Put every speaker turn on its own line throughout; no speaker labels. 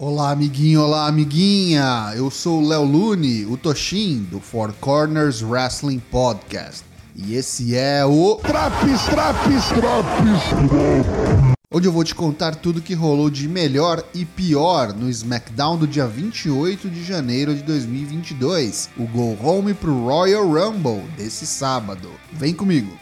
Olá, amiguinho, olá, amiguinha! Eu sou o Léo Lune, o Toshin, do Four Corners Wrestling Podcast. E esse é o.
Traps, traps, traps!
Onde eu vou te contar tudo que rolou de melhor e pior no SmackDown do dia 28 de janeiro de 2022, o Go Home pro Royal Rumble desse sábado. Vem comigo!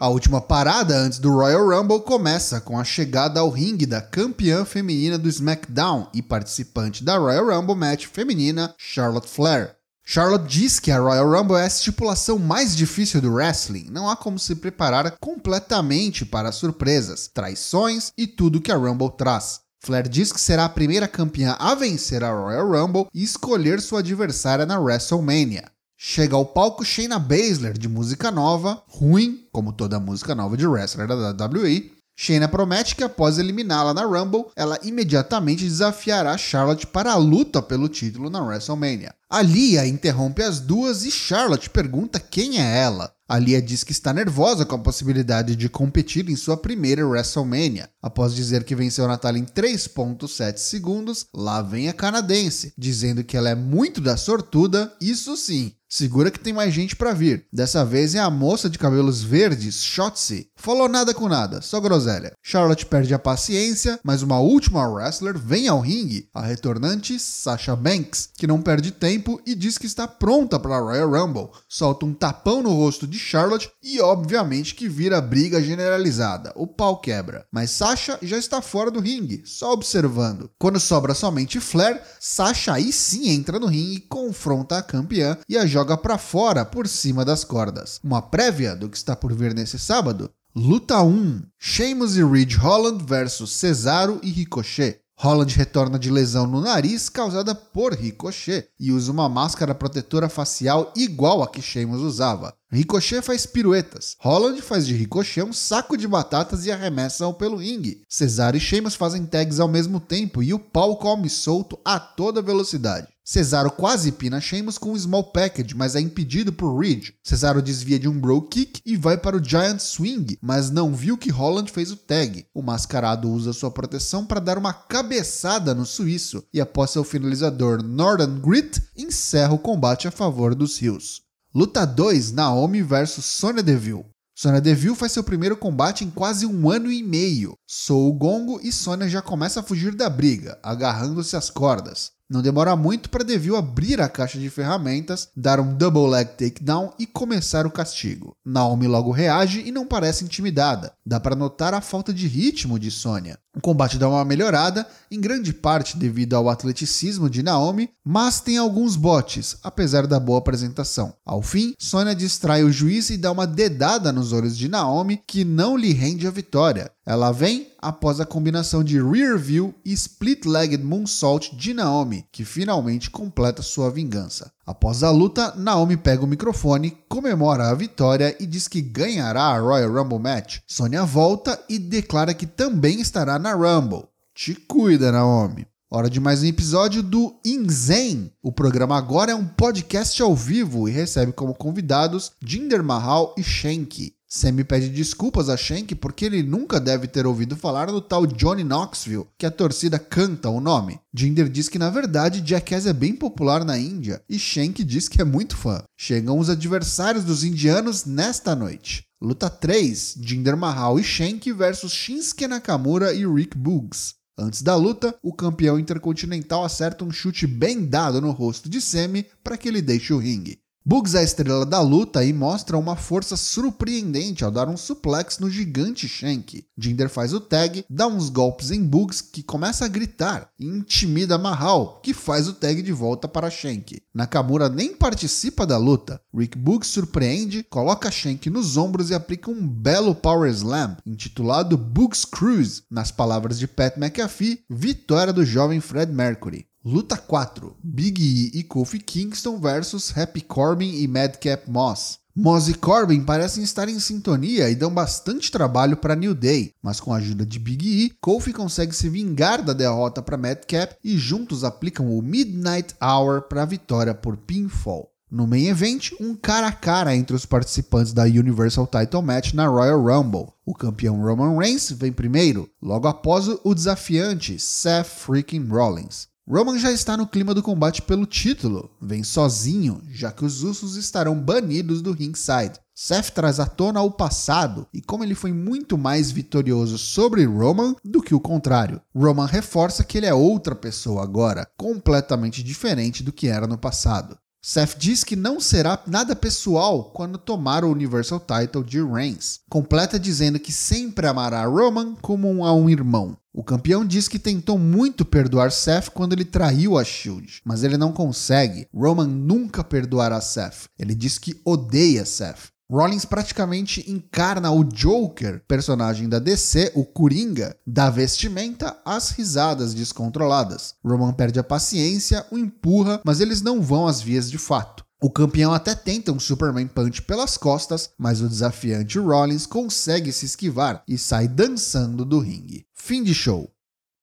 A última parada antes do Royal Rumble começa com a chegada ao ringue da campeã feminina do SmackDown e participante da Royal Rumble match feminina, Charlotte Flair. Charlotte diz que a Royal Rumble é a estipulação mais difícil do wrestling. Não há como se preparar completamente para surpresas, traições e tudo que a Rumble traz. Flair diz que será a primeira campeã a vencer a Royal Rumble e escolher sua adversária na WrestleMania. Chega ao palco Shayna Baszler de música nova, ruim, como toda música nova de wrestler da WWE. Shayna promete que após eliminá-la na Rumble, ela imediatamente desafiará Charlotte para a luta pelo título na WrestleMania. Alia interrompe as duas e Charlotte pergunta quem é ela. Alia diz que está nervosa com a possibilidade de competir em sua primeira WrestleMania. Após dizer que venceu Natália em 3.7 segundos, lá vem a canadense, dizendo que ela é muito da sortuda, isso sim, Segura que tem mais gente para vir. Dessa vez é a moça de cabelos verdes, Shotzi. Falou nada com nada, só groselha. Charlotte perde a paciência, mas uma última wrestler vem ao ringue, a retornante Sasha Banks, que não perde tempo e diz que está pronta para a Royal Rumble. Solta um tapão no rosto de Charlotte e obviamente que vira briga generalizada. O pau quebra. Mas Sasha já está fora do ringue, só observando. Quando sobra somente Flair, Sasha aí sim entra no ringue, confronta a campeã e a joga joga para fora por cima das cordas. Uma prévia do que está por vir nesse sábado? Luta 1: Sheamus e Ridge Holland versus Cesaro e Ricochet. Holland retorna de lesão no nariz causada por Ricochet e usa uma máscara protetora facial igual a que Sheamus usava. Ricochet faz piruetas. Holland faz de Ricochet um saco de batatas e arremessam pelo ringue. Cesaro e Sheamus fazem tags ao mesmo tempo e o pau come solto a toda velocidade. Cesaro quase pina Sheamus com um small package, mas é impedido por Ridge. Cesaro desvia de um bro kick e vai para o Giant Swing, mas não viu que Holland fez o tag. O mascarado usa sua proteção para dar uma cabeçada no suíço e após seu finalizador Northern Grit, encerra o combate a favor dos Hills. Luta 2: Naomi vs Sonya Deville. Sonya Deville faz seu primeiro combate em quase um ano e meio. Sou o gongo e Sonya já começa a fugir da briga, agarrando-se às cordas. Não demora muito para Devil abrir a caixa de ferramentas, dar um double leg takedown e começar o castigo. Naomi logo reage e não parece intimidada. Dá para notar a falta de ritmo de Sonya. O combate dá uma melhorada, em grande parte devido ao atleticismo de Naomi, mas tem alguns botes, apesar da boa apresentação. Ao fim, Sonya distrai o juiz e dá uma dedada nos olhos de Naomi, que não lhe rende a vitória. Ela vem após a combinação de Rear View e Split-Legged Moonsault de Naomi, que finalmente completa sua vingança. Após a luta, Naomi pega o microfone, comemora a vitória e diz que ganhará a Royal Rumble Match. Sonya volta e declara que também estará na Rumble. Te cuida, Naomi. Hora de mais um episódio do Inzen. O programa agora é um podcast ao vivo e recebe como convidados Jinder Mahal e Shanky. Sammy pede desculpas a Shank porque ele nunca deve ter ouvido falar do tal Johnny Knoxville, que a torcida canta o nome. Jinder diz que na verdade Jackass é bem popular na Índia e Shank diz que é muito fã. Chegam os adversários dos indianos nesta noite. Luta 3: Jinder Mahal e Shank versus Shinsuke Nakamura e Rick Boogs. Antes da luta, o campeão intercontinental acerta um chute bem dado no rosto de Sammy para que ele deixe o ringue. Bugs é a estrela da luta e mostra uma força surpreendente ao dar um suplex no gigante Shank. Jinder faz o tag, dá uns golpes em Bugs que começa a gritar e intimida Mahal, que faz o tag de volta para Shank. Nakamura nem participa da luta. Rick Bugs surpreende, coloca Shank nos ombros e aplica um belo Power Slam, intitulado Bugs Cruise, nas palavras de Pat McAfee, vitória do jovem Fred Mercury. Luta 4: Big E e Kofi Kingston versus Happy Corbin e Madcap Moss. Moss e Corbin parecem estar em sintonia e dão bastante trabalho para New Day, mas com a ajuda de Big E, Kofi consegue se vingar da derrota para Madcap e juntos aplicam o Midnight Hour para a vitória por pinfall. No main event, um cara a cara entre os participantes da Universal Title Match na Royal Rumble. O campeão Roman Reigns vem primeiro, logo após o desafiante Seth freaking Rollins. Roman já está no clima do combate pelo título, vem sozinho, já que os Usos estarão banidos do ringside. Seth traz à tona o passado e como ele foi muito mais vitorioso sobre Roman do que o contrário. Roman reforça que ele é outra pessoa agora, completamente diferente do que era no passado. Seth diz que não será nada pessoal quando tomar o Universal Title de Reigns. Completa dizendo que sempre amará Roman como um, a um irmão. O campeão diz que tentou muito perdoar Seth quando ele traiu a Shield, mas ele não consegue. Roman nunca perdoará Seth. Ele diz que odeia Seth. Rollins praticamente encarna o Joker, personagem da DC, o Coringa, da vestimenta às risadas descontroladas. Roman perde a paciência, o empurra, mas eles não vão às vias de fato. O campeão até tenta um Superman Punch pelas costas, mas o desafiante Rollins consegue se esquivar e sai dançando do ringue. Fim de show.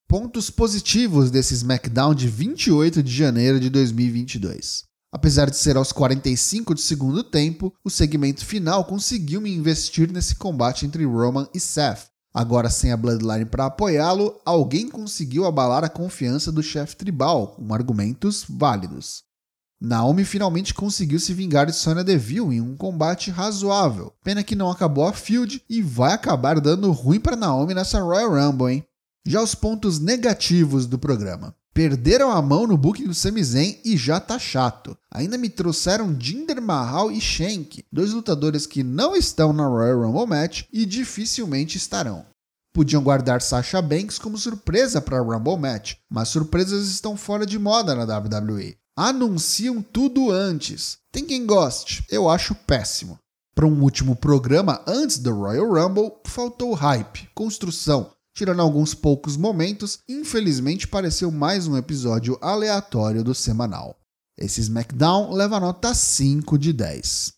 Pontos positivos desse SmackDown de 28 de janeiro de 2022. Apesar de ser aos 45 de segundo tempo, o segmento final conseguiu me investir nesse combate entre Roman e Seth. Agora sem a Bloodline para apoiá-lo, alguém conseguiu abalar a confiança do chefe tribal com argumentos válidos. Naomi finalmente conseguiu se vingar de Sonya Deville em um combate razoável. Pena que não acabou a feud e vai acabar dando ruim para Naomi nessa Royal Rumble, hein? Já os pontos negativos do programa. Perderam a mão no booking do Sami Zayn e já tá chato. Ainda me trouxeram Jinder Mahal e Shank, dois lutadores que não estão na Royal Rumble match e dificilmente estarão. Podiam guardar Sasha Banks como surpresa para a Rumble match, mas surpresas estão fora de moda na WWE. Anunciam tudo antes. Tem quem goste, eu acho péssimo. Para um último programa antes do Royal Rumble, faltou hype, construção, Tirando alguns poucos momentos, infelizmente pareceu mais um episódio aleatório do semanal. Esse SmackDown leva nota 5 de 10.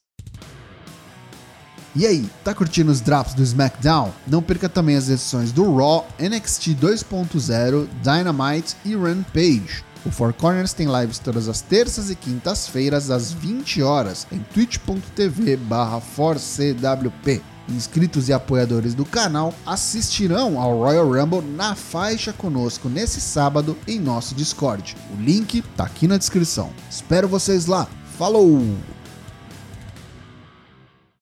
E aí, tá curtindo os drops do SmackDown? Não perca também as edições do Raw, NXT 2.0, Dynamite e Rampage. O Four Corners tem lives todas as terças e quintas-feiras às 20 horas em twitch.tv/4cwp. Inscritos e apoiadores do canal assistirão ao Royal Rumble na faixa conosco nesse sábado em nosso Discord. O link tá aqui na descrição. Espero vocês lá. Falou!